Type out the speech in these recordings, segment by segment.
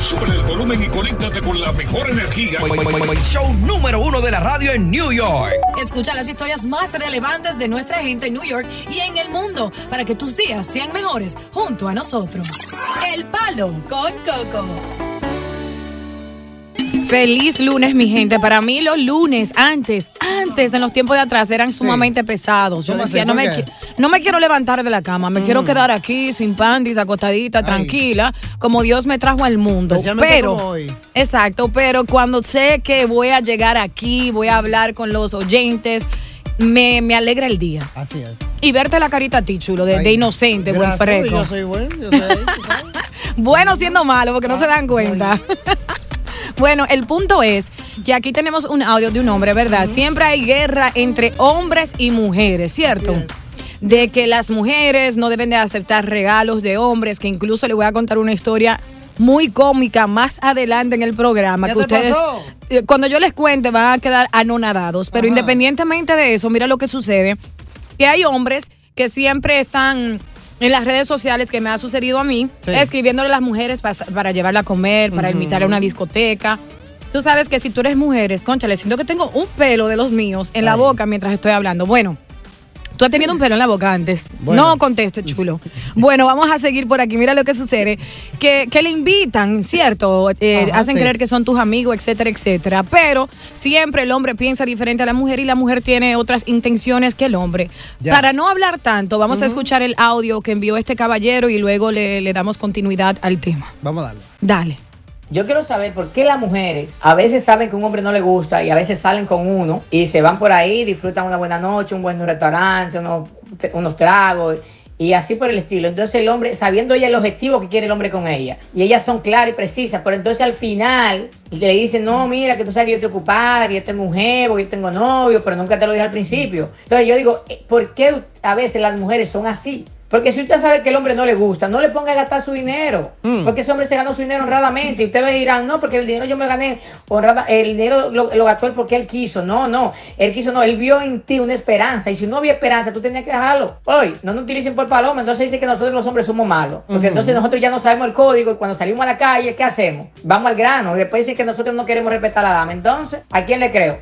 Sube el volumen y conéctate con la mejor energía. Show número uno de la radio en New York. Escucha las historias más relevantes de nuestra gente en New York y en el mundo para que tus días sean mejores junto a nosotros. El Palo con Coco. Feliz lunes, mi gente. Para mí los lunes, antes, antes, en los tiempos de atrás, eran sumamente pesados. Yo ¿Cómo decía, no ¿Por me, no quiero levantar de la cama, me Mm. quiero quedar aquí sin pandis, acostadita, tranquila, como Dios me trajo al mundo. Especialmente Pero, como hoy. exacto, pero cuando sé que voy a llegar aquí, voy a hablar con los oyentes, me, me alegra el día. Así es. Y verte la carita a ti, chulo, de, de Ay, inocente, buen gracias, freco. Yo soy bueno, yo soy. Bueno siendo malo, porque no se dan cuenta. Bueno, el punto es que aquí tenemos un audio de un hombre, ¿verdad? Siempre hay guerra entre hombres y mujeres, ¿cierto? De que las mujeres no deben de aceptar regalos de hombres, que incluso le voy a contar una historia muy cómica más adelante en el programa ¿Qué que te ustedes pasó? eh, cuando yo les cuente van a quedar anonadados, pero Ajá. independientemente de eso, mira lo que sucede, que hay hombres que siempre están en las redes sociales que me ha sucedido a mí, Sí. escribiéndole a las mujeres pa- para, llevarla a comer, para invitarla a una discoteca. Tú sabes que si tú eres mujer, concha, le siento que tengo un pelo de los míos en la boca mientras estoy hablando. Bueno, tú has tenido un pelo en la boca antes. Bueno. No conteste, chulo. Bueno, vamos a seguir por aquí. Mira lo que sucede. Que, que le invitan, ¿cierto? Eh, Ajá, hacen sí. creer que son tus amigos, etcétera, etcétera. Pero siempre el hombre piensa diferente a la mujer y la mujer tiene otras intenciones que el hombre. Ya. Para no hablar tanto, vamos a escuchar el audio que envió este caballero y luego le, le damos continuidad al tema. Vamos a darle. Dale. Yo quiero saber por qué las mujeres a veces saben que un hombre no le gusta y a veces salen con uno y se van por ahí, disfrutan una buena noche, un buen restaurante, unos, unos tragos y así por el estilo. Entonces el hombre, sabiendo ella el objetivo que quiere el hombre con ella, y ellas son claras y precisas, pero entonces al final le dicen, no, mira, que tú sabes que yo estoy ocupada, que yo tengo mujer, porque yo tengo novio, pero nunca te lo dije al principio. Entonces yo digo, eh, ¿por qué a veces las mujeres son así? Porque si usted sabe que el hombre no le gusta, no le ponga a gastar su dinero. Porque ese hombre se ganó su dinero honradamente. Y ustedes dirán, no, porque el dinero yo me gané honrada, el dinero lo, lo gastó él porque él quiso. No, no. Él quiso, no. Él vio en ti una esperanza. Y si no había esperanza, tú tenías que dejarlo. Hoy, no nos utilicen por paloma. Entonces dice que nosotros los hombres somos malos. Porque entonces nosotros ya no sabemos el código. Y cuando salimos a la calle, ¿qué hacemos? Vamos al grano. Y después dicen que nosotros no queremos respetar a la dama. Entonces, ¿a quién le creo?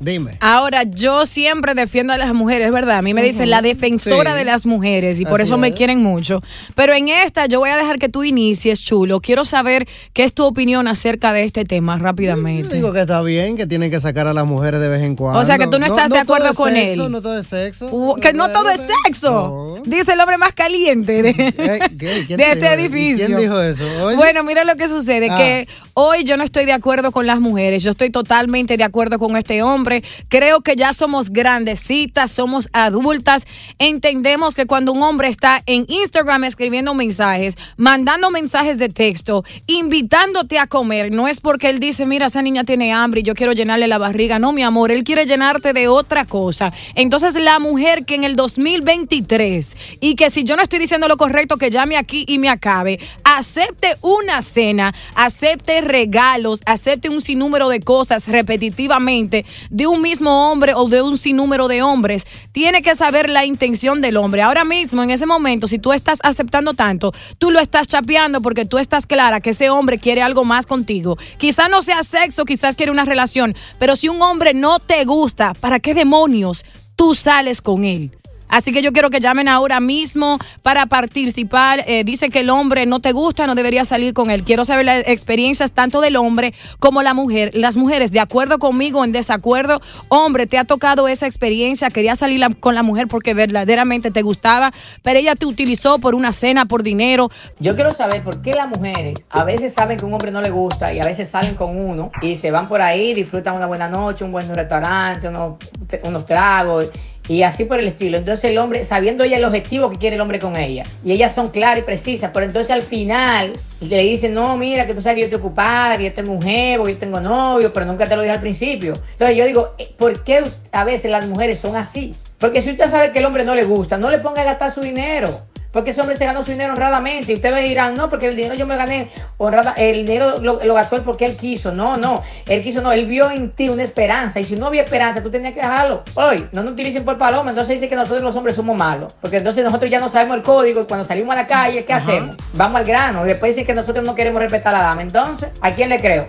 Dime. Ahora, yo siempre defiendo a las mujeres, ¿verdad? A mí me dicen la defensora Sí. de las mujeres y por Así eso me quieren mucho. Pero en esta yo voy a dejar que tú inicies, chulo. Quiero saber qué es tu opinión acerca de este tema Yo rápidamente. digo que está bien, que tienen que sacar a las mujeres de vez en cuando. O sea, que tú no estás de acuerdo todo es con sexo, él. No todo es sexo. Uh, que no todo es sexo. No. Dice el hombre más caliente de, Eh, ¿qué? ¿Quién de te este edificio. ¿Quién dijo eso? Oye. Bueno, mira lo que sucede, Ah. que hoy yo no estoy de acuerdo con las mujeres, yo estoy totalmente de acuerdo con este hombre. Creo que ya somos grandecitas, somos adultas, entendemos que cuando un hombre está en Instagram escribiendo mensajes, mandando mensajes de texto, invitándote a comer, no es porque él dice, mira, esa niña tiene hambre y yo quiero llenarle la barriga, no, mi amor, él quiere llenarte de otra cosa. Entonces la mujer que en el 2023 y que si yo no estoy diciendo lo correcto, que llame aquí y me acabe, acepte una cena, acepte regalos, acepte un sinnúmero de cosas repetitivamente de un mismo hombre o de un sinnúmero de hombres, tiene que saber la intención del hombre. Ahora mismo, en ese momento, si tú estás aceptando tanto, tú lo estás chapeando porque tú estás clara que ese hombre quiere algo más contigo. Quizás no sea sexo, quizás quiere una relación, pero si un hombre no te gusta, ¿para qué demonios tú sales con él? Así que yo quiero que llamen ahora mismo para participar. Eh, dice que el hombre no te gusta, no debería salir con él. Quiero saber las experiencias tanto del hombre como la mujer. Las mujeres, de acuerdo conmigo, en desacuerdo. Hombre, te ha tocado esa experiencia, quería salir con la mujer porque verdaderamente te gustaba, pero ella te utilizó por una cena, por dinero. Yo quiero saber por qué las mujeres a veces saben que un hombre no le gusta y a veces salen con uno y se van por ahí, disfrutan una buena noche, un buen restaurante, unos tragos y así por el estilo. Entonces el hombre, sabiendo ella el objetivo que quiere el hombre con ella, y ellas son claras y precisas, pero entonces al final le dicen, no, mira, que tú sabes que yo estoy ocupada, que yo tengo un que yo tengo novio, pero nunca te lo dije al principio. Entonces yo digo, eh, ¿por qué a veces las mujeres son así? Porque si usted sabe que el hombre no le gusta, no le ponga a gastar su dinero. Porque ese hombre se ganó su dinero honradamente. Y ustedes dirán, no, porque el dinero yo me lo gané honrada. El dinero lo, lo gastó él porque él quiso. No, no. Él quiso, no. Él vio en ti una esperanza. Y si no había esperanza, tú tenías que dejarlo. Hoy, no nos utilicen por paloma. Entonces dice que nosotros los hombres somos malos. Porque entonces nosotros ya no sabemos el código. Y cuando salimos a la calle, ¿qué hacemos? Vamos al grano. Y después dice que nosotros no queremos respetar a la dama. Entonces, ¿a quién le creo?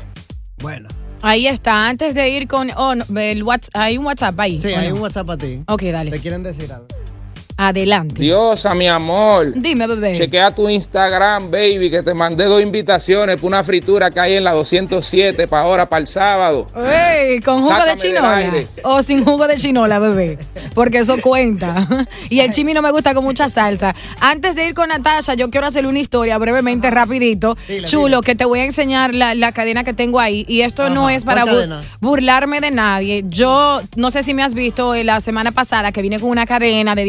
Bueno. Ahí está, antes de ir con oh, no, el WhatsApp, hay un WhatsApp ahí. Sí, ¿o hay no? un WhatsApp para ti. Ok, dale. ¿Te quieren decir algo? Adelante. Diosa, mi amor. Dime, bebé. Chequea tu Instagram, baby, que te mandé dos invitaciones para una fritura que hay en la 207 para ahora, para el sábado. Ey, ¿Con jugo Sácame de chinola? O sin jugo de chinola, bebé. Porque eso cuenta. Y el chimi no me gusta con mucha salsa. Antes de ir con Natasha, yo quiero hacerle una historia brevemente, rapidito. Dile, Chulo, que te voy a enseñar la, la cadena que tengo ahí. Y esto no es para ¿cuál bu- cadena? burlarme de nadie. Yo no sé si me has visto eh, la semana pasada que vine con una cadena de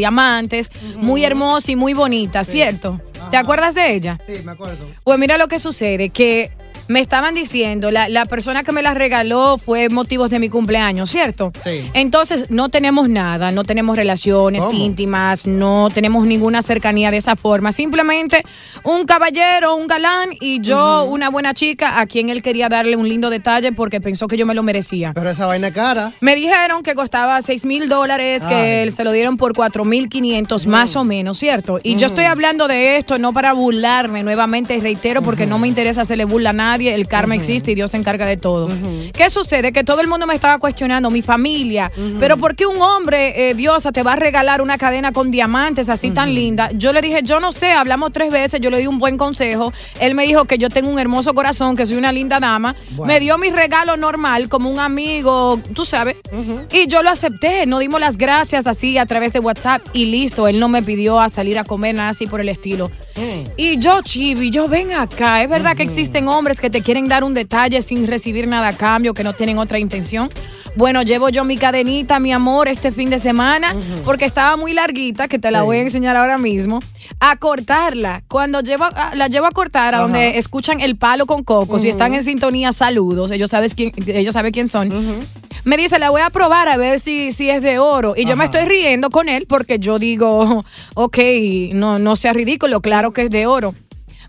muy hermosa y muy bonita, ¿cierto? ¿Te acuerdas de ella? Sí, me acuerdo. Pues mira lo que sucede, que me estaban diciendo, la, la persona que me la regaló fue motivos de mi cumpleaños, ¿cierto? Sí. Entonces no tenemos nada, no tenemos relaciones ¿Cómo? íntimas, no tenemos ninguna cercanía de esa forma. Simplemente un caballero, un galán y yo, una buena chica, a quien él quería darle un lindo detalle porque pensó que yo me lo merecía. Pero esa vaina cara. Me dijeron que costaba 6 mil dólares, que Ay. se lo dieron por 4 mil 500 más o menos, ¿cierto? Y yo estoy hablando de esto no para burlarme nuevamente, reitero, porque no me interesa hacerle burla a nadie, el karma existe y Dios se encarga de todo. ¿Qué sucede? Que todo el mundo me estaba cuestionando, mi familia, pero ¿por qué un hombre, eh, Diosa, te va a regalar una cadena con diamantes así tan linda? Yo le dije, yo no sé, hablamos tres veces, yo le di un buen consejo, él me dijo que yo tengo un hermoso corazón, que soy una linda dama, Bueno. me dio mi regalo normal como un amigo, tú sabes, y yo lo acepté, no dimos las gracias así a través de WhatsApp y listo, él no me pidió a salir a comer nada así por el estilo. Y yo, Chibi, yo ven acá, es verdad que existen hombres que te quieren dar un detalle sin recibir nada a cambio, que no tienen otra intención. Bueno, llevo yo mi cadenita, mi amor, este fin de semana, porque estaba muy larguita, que te la Sí. voy a enseñar ahora mismo, a cortarla. Cuando llevo, a- la llevo a cortar a donde escuchan el palo con coco, si están en sintonía, saludos, ellos, sabes quién, ellos saben quién son. Me dice, la voy a probar a ver si, si es de oro. Y yo me estoy riendo con él porque yo digo, ok, no, no sea ridículo, claro que es de oro.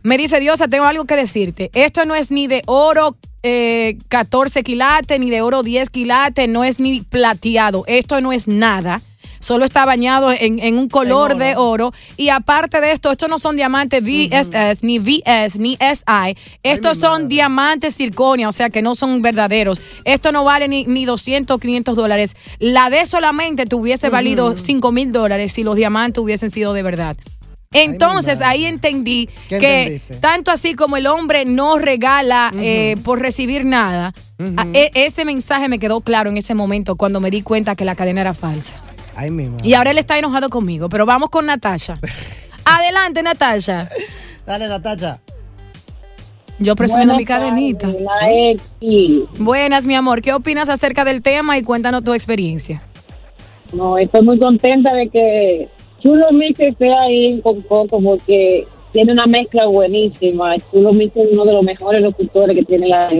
Me dice, Diosa, tengo algo que decirte. Esto no es ni de oro eh, 14 quilates, ni de oro 10 quilates, no es ni plateado. Esto no es nada. Solo está bañado en, en un color En oro. de oro. Y aparte de esto, estos no son diamantes VSS, ni VS, ni SI. Estos son diamantes circonia, o sea que no son verdaderos. Esto no vale ni, ni 200, 500 dólares. La de solamente te hubiese valido 5 mil dólares si los diamantes hubiesen sido de verdad. Entonces ahí entendí ¿Qué que entendiste? tanto así como el hombre no regala eh, por recibir nada, e- ese mensaje me quedó claro en ese momento cuando me di cuenta que la cadena era falsa. Ay, mi madre. Y ahora él está enojado conmigo, pero vamos con Natasha. Adelante, Natasha. Dale, Natacha. Yo presumiendo mi cadenita. Buenas, mi amor. ¿Qué opinas acerca del tema y cuéntanos tu experiencia? No, estoy muy contenta de que Chulo Mix esté ahí con Coco porque tiene una mezcla buenísima. Chulo Mix es uno de los mejores locutores que tiene la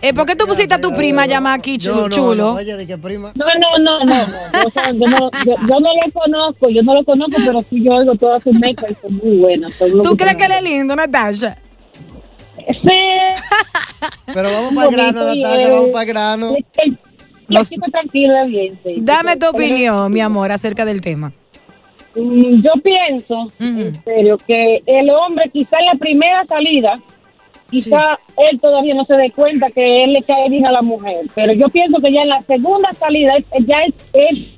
Eh, ¿Por qué tú pusiste a tu prima a llamar aquí no, chulo? no, oye, de qué prima. No, no, no, no. no. O sea, yo, no yo, yo no lo conozco, yo no lo conozco, pero sí yo oigo todas sus mezclas y son muy buenas. son ¿Tú crees que él es lindo, Natasha? Sí. Pero vamos para el grano, él- vamos para el grano. Los- es bien, sí. Dame tu opinión, mi amor, acerca del tema. Mm, Yo pienso, en serio, que el hombre quizá en la primera salida, quizá él todavía no se dé cuenta que él le cae bien a la mujer, pero yo pienso que ya en la segunda salida ya es él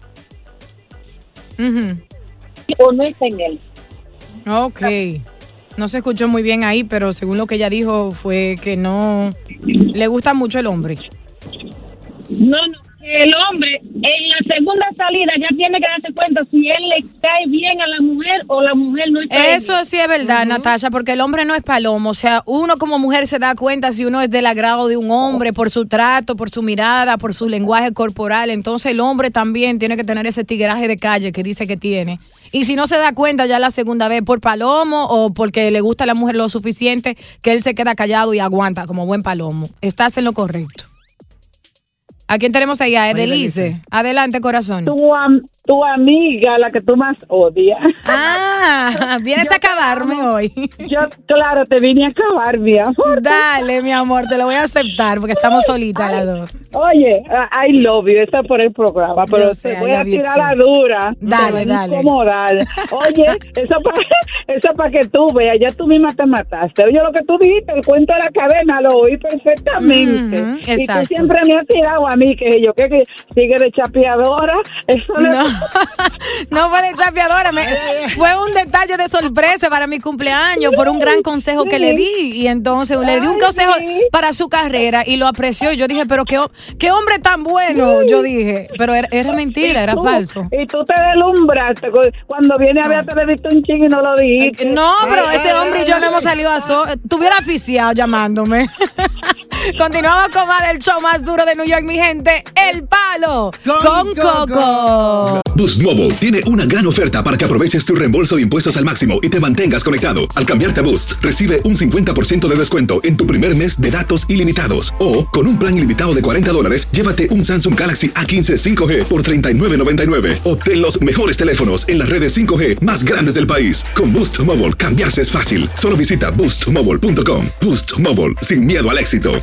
o no está en él. Ok. No se escuchó muy bien ahí, pero según lo que ella dijo fue que no le gusta mucho el hombre. No, no, que el hombre segunda salida ya tiene que darse cuenta si él le cae bien a la mujer o la mujer no está Eso sí es verdad, Natasha, porque el hombre no es palomo. O sea, uno como mujer se da cuenta si uno es del agrado de un hombre por su trato, por su mirada, por su lenguaje corporal. Entonces el hombre también tiene que tener ese tigraje de calle que dice que tiene. Y si no se da cuenta ya la segunda vez por palomo o porque le gusta a la mujer lo suficiente, que él se queda callado y aguanta como buen palomo. Estás en lo correcto. ¿A quién tenemos ahí? A Edelice. Adelante, corazón. Tu, am- tu amiga, la que tú más odias. Ah, vienes a acabarme hoy. Yo, claro, te vine a acabar, mi amor. Dale, mi amor, te lo voy a aceptar porque estamos solitas las dos. Oye, I love you, está por el programa, pero sé, te voy a tirar la dura. Dale, dale. Oye, eso para eso pa que tú veas, ya tú misma te mataste. Oye, lo que tú dijiste, el cuento de la cadena, lo oí perfectamente. Ujú, y exacto. tú siempre me has tirado a mí, que yo que, que sigue de chapeadora. Eso no, No, no fue de chapeadora, me- fue un detalle de sorpresa para mi cumpleaños por un gran consejo que le di. Y entonces le di un consejo para su carrera y lo apreció. Y yo dije, pero qué, qué hombre tan bueno. Yo dije, pero era, era mentira, era tú- falso. Y tú te deslumbraste cu- cuando viene a ver, te visto un ching y no lo dijiste. No, pero ese hombre y yo no hemos salido a so Tuviera aficiado llamándome. Continuamos con más del show más duro de New York, mi gente. El palo con, Coco. Boost Mobile tiene una gran oferta para que aproveches tu reembolso de impuestos al máximo y te mantengas conectado. Al cambiarte a Boost, recibe un 50% de descuento en tu primer mes de datos ilimitados. O, con un plan ilimitado de 40 dólares, llévate un Samsung Galaxy A15 5G por $39.99. Obtén los mejores teléfonos en las redes 5G más grandes del país. Con Boost Mobile, cambiarse es fácil. Solo visita boostmobile.com. Boost Mobile, sin miedo al éxito.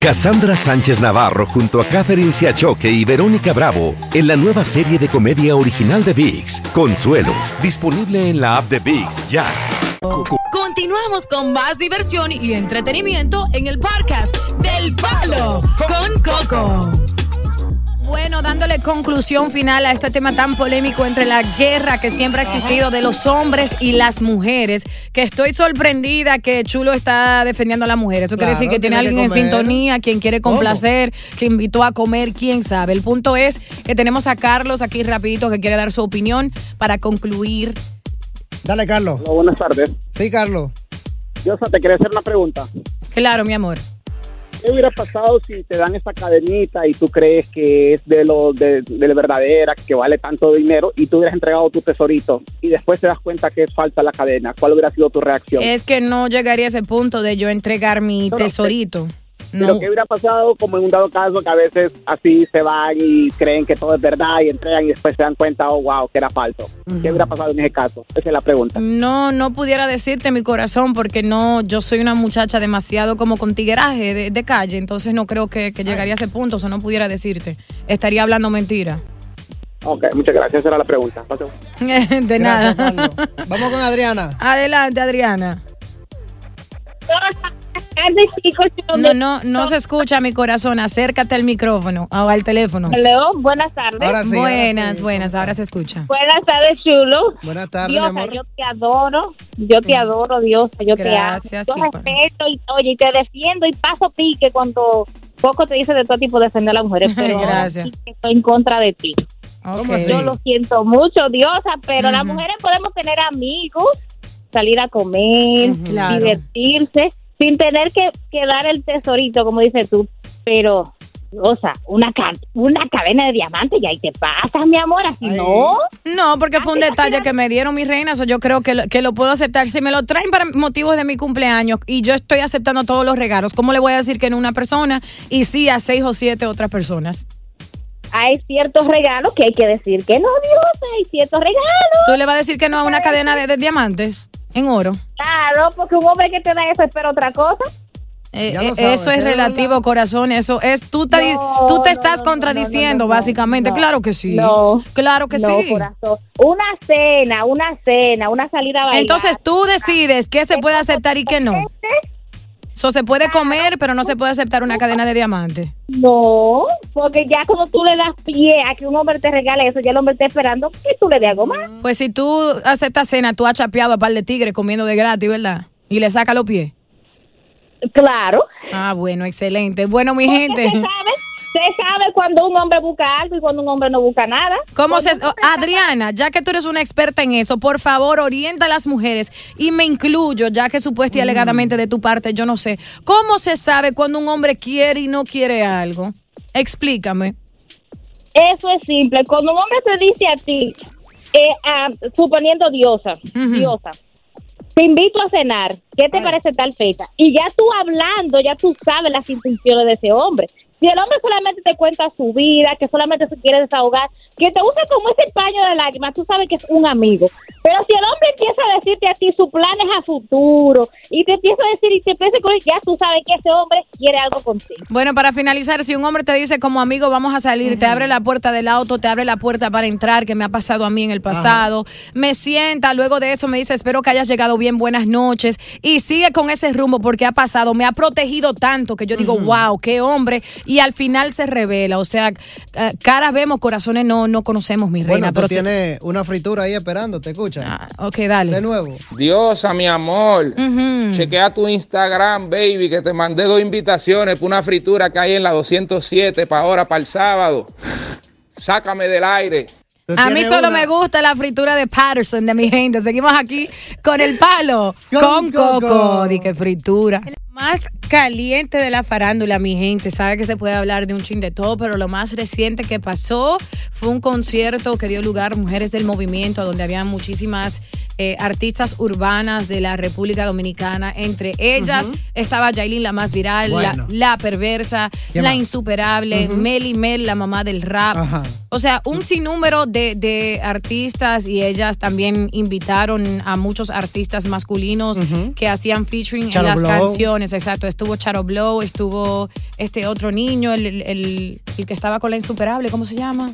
Cassandra Sánchez Navarro junto a Catherine Siachoque y Verónica Bravo en la nueva serie de comedia original de VIX, Consuelo, disponible en la app de VIX ya. Continuamos con más diversión y entretenimiento en el podcast del Palo con Coco. Bueno, dándole conclusión final a este tema tan polémico entre la guerra que siempre ha existido de los hombres y las mujeres, que estoy sorprendida que Chulo está defendiendo a las mujeres. Eso quiere decir que tiene tiene que alguien en sintonía, quien quiere ¿Cómo? complacer, que invitó a comer, quién sabe. El punto es que tenemos a Carlos aquí rapidito que quiere dar su opinión para concluir. Dale, Carlos. buenas tardes. Sí, Carlos. Yo te quería hacer una pregunta. Claro, mi amor. ¿Qué hubiera pasado si te dan esa cadenita y tú crees que es de lo de, de la verdadera, que vale tanto dinero y tú hubieras entregado tu tesorito y después te das cuenta que es falsa la cadena? ¿Cuál hubiera sido tu reacción? Es que no llegaría a ese punto de yo entregar mi No, tesorito. No. ¿qué hubiera pasado como en un dado caso que a veces así se van y creen que todo es verdad y entregan y después se dan cuenta, oh, wow, que era falso? ¿Qué hubiera pasado en ese caso? Esa es la pregunta. No, no pudiera decirte mi corazón porque no, yo soy una muchacha demasiado como con tigueraje de, de calle, entonces no creo que, que llegaría a ese punto, o no pudiera decirte. Estaría hablando mentira. Ok, muchas gracias. Esa era la pregunta. De nada. Vamos con Adriana. Adelante, Adriana. Chicos. No, no, no se escucha mi corazón. Acércate al micrófono o al teléfono. Hello, buenas tardes. Ahora sí, ahora buenas, sí. buenas, ahora se escucha. Buenas tardes, chulo. Buenas tardes, Diosa, mi amor. yo te adoro, yo te adoro, Diosa, yo Gracias, te amo. Yo respeto y, oye, y te defiendo y paso pique cuando poco te dice de todo tipo defender a las mujeres, pero ahora Gracias. sí que estoy en contra de ti. Yo lo siento mucho, Diosa, pero las mujeres podemos tener amigos, salir a comer, divertirse, sin tener que, que dar el tesorito, como dices tú, pero... O sea, una, ca- una cadena de diamantes y ahí te pasa, mi amor, así Ay. no. No, porque fue un detalle que me dieron mis reinas, o yo creo que lo, que lo puedo aceptar. Si me lo traen para motivos de mi cumpleaños y yo estoy aceptando todos los regalos, ¿cómo le voy a decir que no a una persona y sí a seis o siete otras personas? hay ciertos regalos que hay que decir que no, Dios, hay ciertos regalos. ¿Tú le vas a decir que no a una cadena de, de diamantes en oro? Claro, porque un hombre que te da eso espera otra cosa. Eh, eh, sabes, eso es ¿es relativo, corazón. Eso es. Tú te, tú te estás contradiciendo, básicamente. claro que sí. No. Claro que No, sí. corazón. Una cena, una cena, una salida a bailar. Entonces tú decides qué se puede aceptar y qué no. Eso se puede comer, pero no se puede aceptar una cadena de diamantes. No, porque ya cuando tú le das pie a que un hombre te regale eso, ya el hombre está esperando que tú le des algo más. Pues si tú aceptas cena, tú has chapeado a par de tigres comiendo de gratis, ¿verdad? Y le saca los pies. Claro. Ah, bueno, excelente. Bueno, mi Porque gente. Se sabe, se sabe cuando un hombre busca algo y cuando un hombre no busca nada. ¿Cómo se, oh, Adriana, ya que tú eres una experta en eso, por favor, orienta a las mujeres y me incluyo, ya que supuesta y alegadamente de tu parte, yo no sé. ¿Cómo se sabe cuando un hombre quiere y no quiere algo? Explícame. Eso es simple. Cuando un hombre te dice a ti, eh, ah, suponiendo diosa, diosa, te invito a cenar, ¿qué te parece tal fecha? Y ya tú hablando, ya tú sabes las intenciones de ese hombre. Si el hombre solamente te cuenta su vida, que solamente se quiere desahogar, que te usa como ese paño de lágrimas, tú sabes que es un amigo. Pero si el hombre empieza a decirte a ti sus planes a futuro y te empieza a decir y te empieza con ya tú sabes que ese hombre quiere algo contigo. Bueno, para finalizar, si un hombre te dice como amigo vamos a salir, te abre la puerta del auto, te abre la puerta para entrar, que me ha pasado a mí en el pasado, me sienta, luego de eso me dice espero que hayas llegado bien, buenas noches, y sigue con ese rumbo porque ha pasado, me ha protegido tanto que yo digo, wow, qué hombre, y al final se revela, o sea, caras vemos, corazones no, no conocemos, mi reina, Bueno, pero tú tienes una fritura ahí esperando, ¿te escucha? Ah, ok, dale. De nuevo. Diosa, mi amor. Chequea tu Instagram, baby, que te mandé dos invitaciones para una fritura que hay en la 207 para ahora, para el sábado. Sácame del aire. A mí solo me gusta la fritura de Patterson de mi gente. Seguimos aquí con el palo, con, Con coco. Coco. Di que fritura. Más caliente de la farándula, mi gente. Sabe que se puede hablar de un chin de todo, pero lo más reciente que pasó fue un concierto que dio lugar Mujeres del Movimiento, donde había muchísimas eh, artistas urbanas de la República Dominicana. Entre ellas estaba Yailin, la más viral, la- Bueno. la, perversa, ¿Qué la más? insuperable, Ujú. Meli Mel, la mamá del rap. Ajá. O sea, un sinnúmero de, de artistas y ellas también invitaron a muchos artistas masculinos que hacían featuring en las Blow. canciones. Exacto, estuvo Charo Blow, estuvo este otro niño, el, el- el- que estaba con la insuperable, ¿cómo se llama?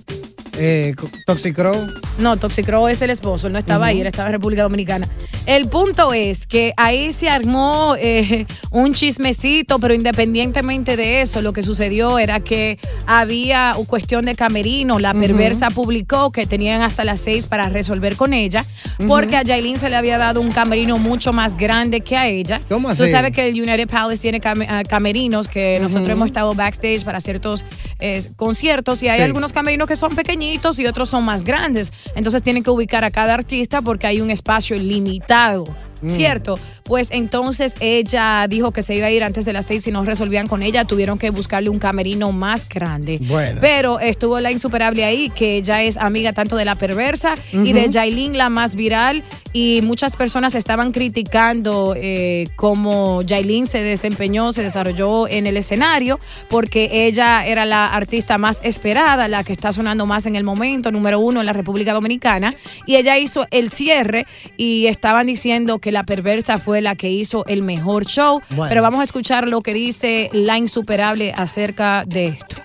Eh, Toxicrow. No, Toxicro es el esposo, él no estaba ahí, él estaba en República Dominicana. El punto es que ahí se armó eh, un chismecito, pero independientemente de eso, lo que sucedió era que había cuestión de camerino. La perversa publicó que tenían hasta las seis para resolver con ella, porque a Yailin se le había dado un camerino mucho más grande que a ella. ¿Cómo Tú así? sabes que el United Palace tiene cam- ah, camerinos que nosotros hemos estado backstage para ciertos eh, conciertos y hay Sí. algunos camerinos que son y otros son más grandes. Entonces tienen que ubicar a cada artista porque hay un espacio limitado. Mm. ¿Cierto? Pues entonces ella dijo que se iba a ir antes de las seis si no resolvían con ella. Tuvieron que buscarle un camerino más grande. Bueno. Pero estuvo la insuperable ahí, que ella es amiga tanto de la perversa y de Ujú. Yailin, la más viral. Y muchas personas estaban criticando eh, cómo Yailin se desempeñó, se desarrolló en el escenario, porque ella era la artista más esperada, la que está sonando más en el momento, número uno en la República Dominicana. Y ella hizo el cierre y estaban diciendo que la perversa fue la que hizo el mejor show. Bueno. Pero vamos a escuchar lo que dice la insuperable acerca de esto.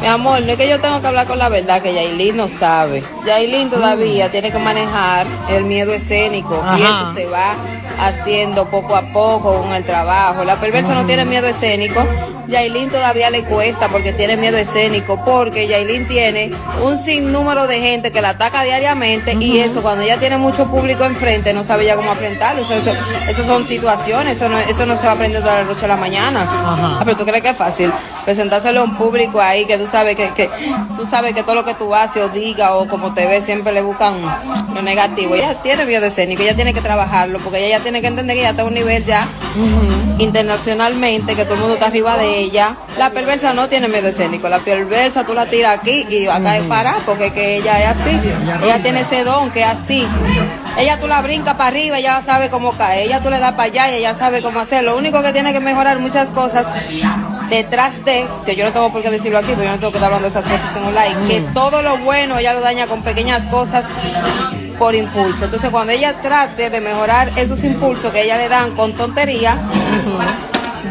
Mi amor, no es que yo tengo que hablar con la verdad, que Yailin no sabe. Yailin todavía tiene que manejar el miedo escénico y Ajá. eso se va haciendo poco a poco con el trabajo. La perversa no tiene miedo escénico. Yailin todavía le cuesta porque tiene miedo escénico, porque Yailin tiene un sinnúmero de gente que la ataca diariamente y eso cuando ella tiene mucho público enfrente no sabe ya cómo enfrentarlo. Eso, eso- esas son situaciones, eso no, eso no se va a aprender de la noche a la mañana. Ah, pero tú crees que es fácil presentárselo a un público ahí que tú sabes que, que tú sabes que todo lo que tú haces o digas o como te ves siempre le buscan lo negativo. Ella tiene miedo escénico, ella tiene que trabajarlo porque ella ya tiene que entender que ella está a un nivel ya internacionalmente, que todo el mundo está arriba de ella. La perversa no tiene miedo escénico, la perversa tú la tiras aquí y va a caer parada porque que ella es así. Ella tiene ese don que es así. Ella tú la brinca para arriba, ella sabe cómo caer. Ella tú le das para allá y ella sabe cómo hacer. Lo único que tiene que mejorar muchas cosas detrás de, que yo no tengo por qué decirlo aquí, porque yo no tengo que estar hablando de esas cosas en un live, que todo lo bueno ella lo daña con pequeñas cosas por impulso. Entonces cuando ella trate de mejorar esos impulsos que ella le dan con tontería,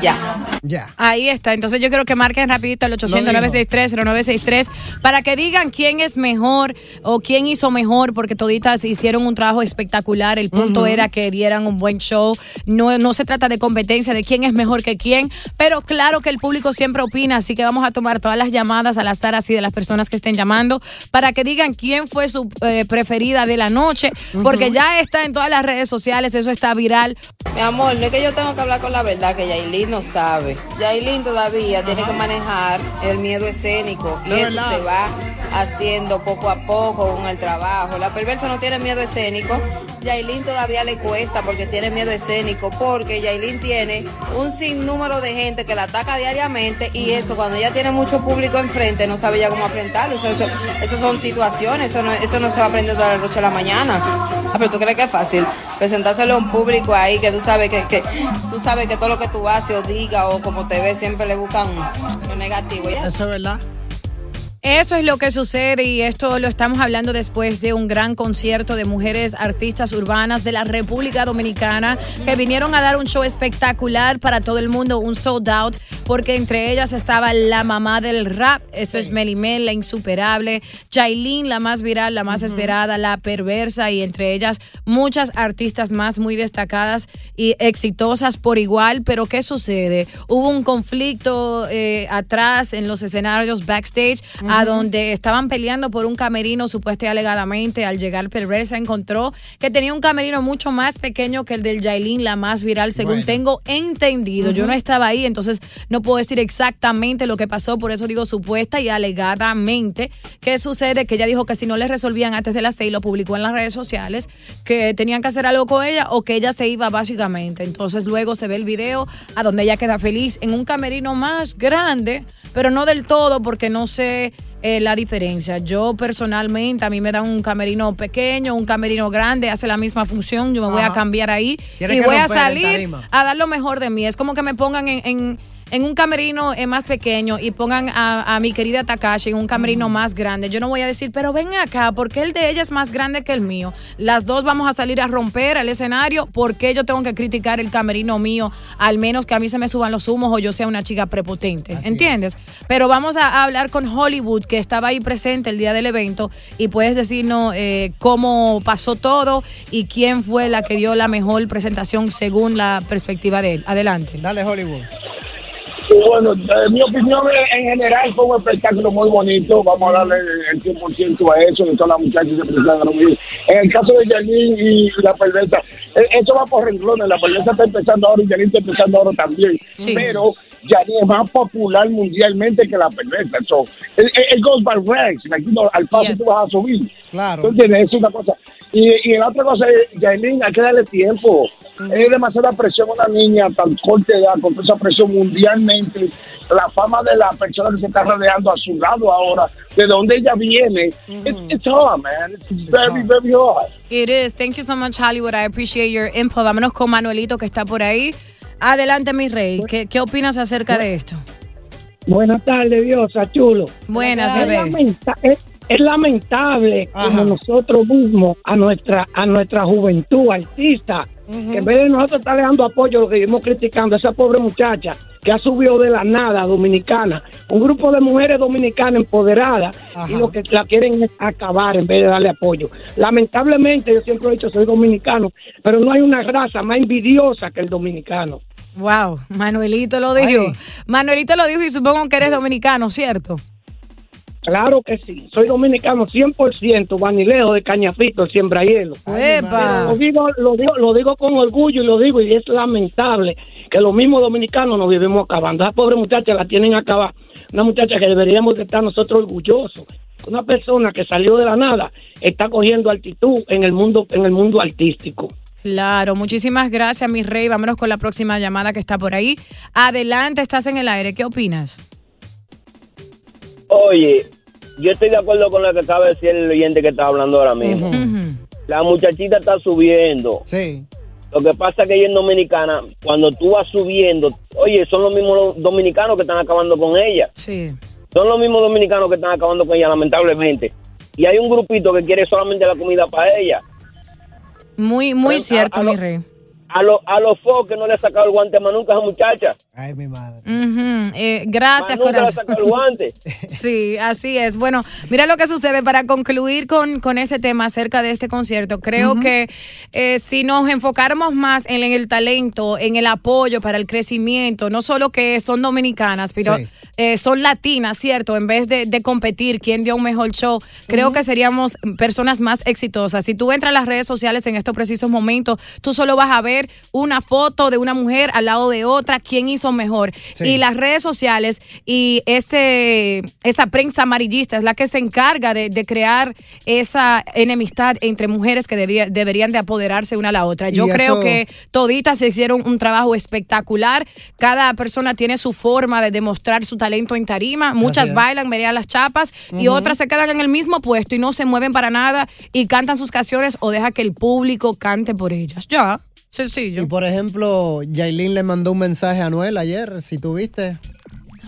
ya. Ya. Ahí está. Entonces yo quiero que marquen rapidito el 800-963-0963 para que digan quién es mejor o quién hizo mejor, porque toditas hicieron un trabajo espectacular. El punto era que dieran un buen show. No, no se trata de competencia de quién es mejor que quién, pero claro que el público siempre opina, así que vamos a tomar todas las llamadas al azar así de las personas que estén llamando para que digan quién fue su eh, preferida de la noche, porque ya está en todas las redes sociales, eso está viral. Mi amor, no es que yo tengo que hablar con la verdad, que Yailin no sabe. Yailin todavía tiene que manejar el miedo escénico y Es eso se va haciendo poco a poco con el trabajo. La perversa no tiene miedo escénico. Yailin todavía le cuesta porque tiene miedo escénico, porque Yailin tiene un sinnúmero de gente que la ataca diariamente y eso cuando ella tiene mucho público enfrente no sabe ya cómo enfrentarlo. Eso, eso- esas son situaciones, eso no, eso no se va a aprender de la noche a la mañana. Ah, pero tú crees que es fácil presentárselo a un público ahí que tú sabes que, que tú sabes que todo lo que tú haces o digas o como te ves siempre le buscan lo negativo. Eso es verdad. Eso es lo que sucede y esto lo estamos hablando después de un gran concierto de mujeres artistas urbanas de la República Dominicana que vinieron a dar un show espectacular para todo el mundo, un sold out, porque entre ellas estaba la mamá del rap, eso es Melimel, la insuperable, Jailin, la más viral, la más esperada, la perversa y entre ellas muchas artistas más muy destacadas y exitosas por igual, pero ¿qué sucede? Hubo un conflicto eh, atrás en los escenarios backstage a donde estaban peleando por un camerino supuestamente alegadamente al llegar Perversa encontró que tenía un camerino mucho más pequeño que el del Yailin, la más viral, según Bueno. tengo entendido. Yo no estaba ahí, entonces no puedo decir exactamente lo que pasó, por eso digo supuesta y alegadamente. ¿Qué sucede? Que ella dijo que si no le resolvían antes de las seis, lo publicó en las redes sociales, que tenían que hacer algo con ella o que ella se iba básicamente. Entonces luego se ve el video a donde ella queda feliz en un camerino más grande, pero no del todo porque no sé eh, la diferencia. Yo personalmente, a mí me dan un camerino pequeño, un camerino grande, hace la misma función, yo me voy a cambiar ahí y voy a salir a dar lo mejor de mí. Es como que me pongan en, en- en un camerino eh, más pequeño y pongan a, a mi querida Takashi en un camerino más grande. Yo no voy a decir, pero ven acá, porque el de ella es más grande que el mío. Las dos vamos a salir a romper el escenario. ¿Por qué yo tengo que criticar el camerino mío? Al menos que a mí se me suban los humos o yo sea una chica prepotente. ¿Entiendes? Pero vamos a, a hablar con Hollywood, que estaba ahí presente el día del evento, y puedes decirnos eh, cómo pasó todo y quién fue la que dio la mejor presentación según la perspectiva de él. Adelante. Dale, Hollywood. Bueno, eh, mi opinión en en general fue un espectáculo muy bonito. Vamos a darle el 100% a eso, de todas las muchachas se presentaron bien. En el caso de Yanin y la perversa, eh, eso va por renglones. La perversa está empezando ahora y Yanin está empezando ahora también. Pero Yanin es más popular mundialmente que la perversa. So, it, it- goes by ranks. Like, you know, al paso tú vas a subir. Claro. ¿Tú entiendes? Es una cosa. Y, y la otra cosa es, Yailin, hay que darle tiempo. Es demasiada presión a una niña tan corta edad, con toda esa presión mundialmente. La fama de la persona que se está rodeando a su lado ahora, de donde ella viene, it's, it's hard, man. It's very, very hard. It is. Thank you so much, Hollywood. I appreciate your input. Vámonos con Manuelito, que está por ahí. Adelante, mi rey. ¿Qué, qué opinas acerca de esto? Buenas tardes, Diosa, chulo. Buenas, es, lamenta- es- es lamentable como nosotros mismos a nuestra a nuestra juventud artista, que en vez de nosotros estarle dando apoyo, lo que vivimos criticando a esa pobre muchacha que ha subido de la nada dominicana, un grupo de mujeres dominicanas empoderadas y lo que la quieren es acabar en vez de darle apoyo. Lamentablemente, yo siempre he dicho, soy dominicano, pero no hay una raza más envidiosa que el dominicano. Wow, Manuelito lo dijo. Manuelito lo dijo y supongo que eres dominicano, ¿cierto? Claro que sí, soy dominicano 100%, vanileo de Cañafito, el siembrahielo. ¡Epa! Lo digo, lo, digo, lo digo con orgullo y lo digo, y es lamentable que los mismos dominicanos nos vivimos acabando. Esa pobre muchacha la tienen acabada. Una muchacha que deberíamos de estar nosotros orgullosos. Una persona que salió de la nada está cogiendo altitud en el mundo, en el mundo artístico. Claro, muchísimas gracias, mi rey. Vámonos con la próxima llamada que está por ahí. Adelante, estás en el aire. ¿Qué opinas? Oye, yo estoy de acuerdo con lo que acaba de decir el oyente que está hablando ahora mismo. La muchachita está subiendo. Sí. Lo que pasa es que ella es dominicana, cuando tú vas subiendo, oye, son los mismos dominicanos que están acabando con ella. Sí. Son los mismos dominicanos que están acabando con ella, lamentablemente. Y hay un grupito que quiere solamente la comida para ella. Muy, muy Pero, cierto, a- a mi lo- rey. A los a los foques no le ha sacado el guante más nunca a esa muchacha. Ay, mi madre. Eh, gracias, Más nunca le ha corazón. sacado el guante. Sí, así es. Bueno, mira lo que sucede para concluir con, con este tema acerca de este concierto. Creo que eh, si nos enfocáramos más en, en el talento, en el apoyo para el crecimiento, no solo que son dominicanas, pero Sí. eh, son latinas, ¿cierto? En vez de, de competir quién dio un mejor show, creo que seríamos personas más exitosas. Si tú entras a las redes sociales en estos precisos momentos, tú solo vas a ver una foto de una mujer al lado de otra, quién hizo mejor. Sí. Y las redes sociales y ese, esa prensa amarillista es la que se encarga de, de crear esa enemistad entre mujeres que debía- deberían de apoderarse una a la otra. Yo creo eso- que toditas se hicieron un trabajo espectacular. Cada persona tiene su forma de demostrar su talento en tarima. Muchas bailan, verían las chapas y otras se quedan en el mismo puesto y no se mueven para nada y cantan sus canciones o deja que el público cante por ellas. Ya, sencillo. Y por ejemplo, Yailin le mandó un mensaje a Anuel ayer, si tuviste.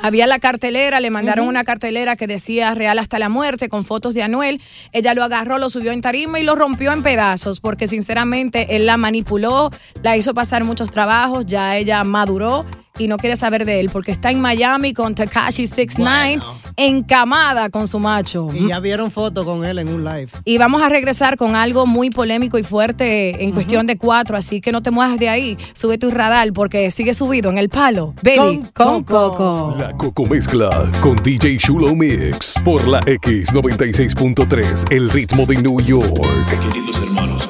Había la cartelera, le mandaron una cartelera que decía Real hasta la muerte con fotos de Anuel. Ella lo agarró, lo subió en tarima y lo rompió en pedazos porque sinceramente él la manipuló, la hizo pasar muchos trabajos, ya ella maduró y no quiere saber de él porque está en Miami con Takashi 69 encamada con su macho. Y ya vieron fotos con él en un live. Y vamos a regresar con algo muy polémico y fuerte en cuestión de cuatro, así que no te muevas de ahí. Sube tu radar porque sigue subido en el palo. Baby, con, Coco. La Coco Mezcla con DJ Chulo Mix por la X96.3, el ritmo de New York. Queridos hermanos,